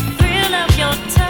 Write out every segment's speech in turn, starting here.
the thrill of your touch.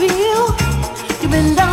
feel you've been.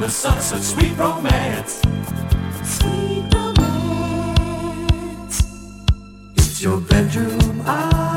the sunset, such sweet romance. Sweet romance. It's your bedroom. I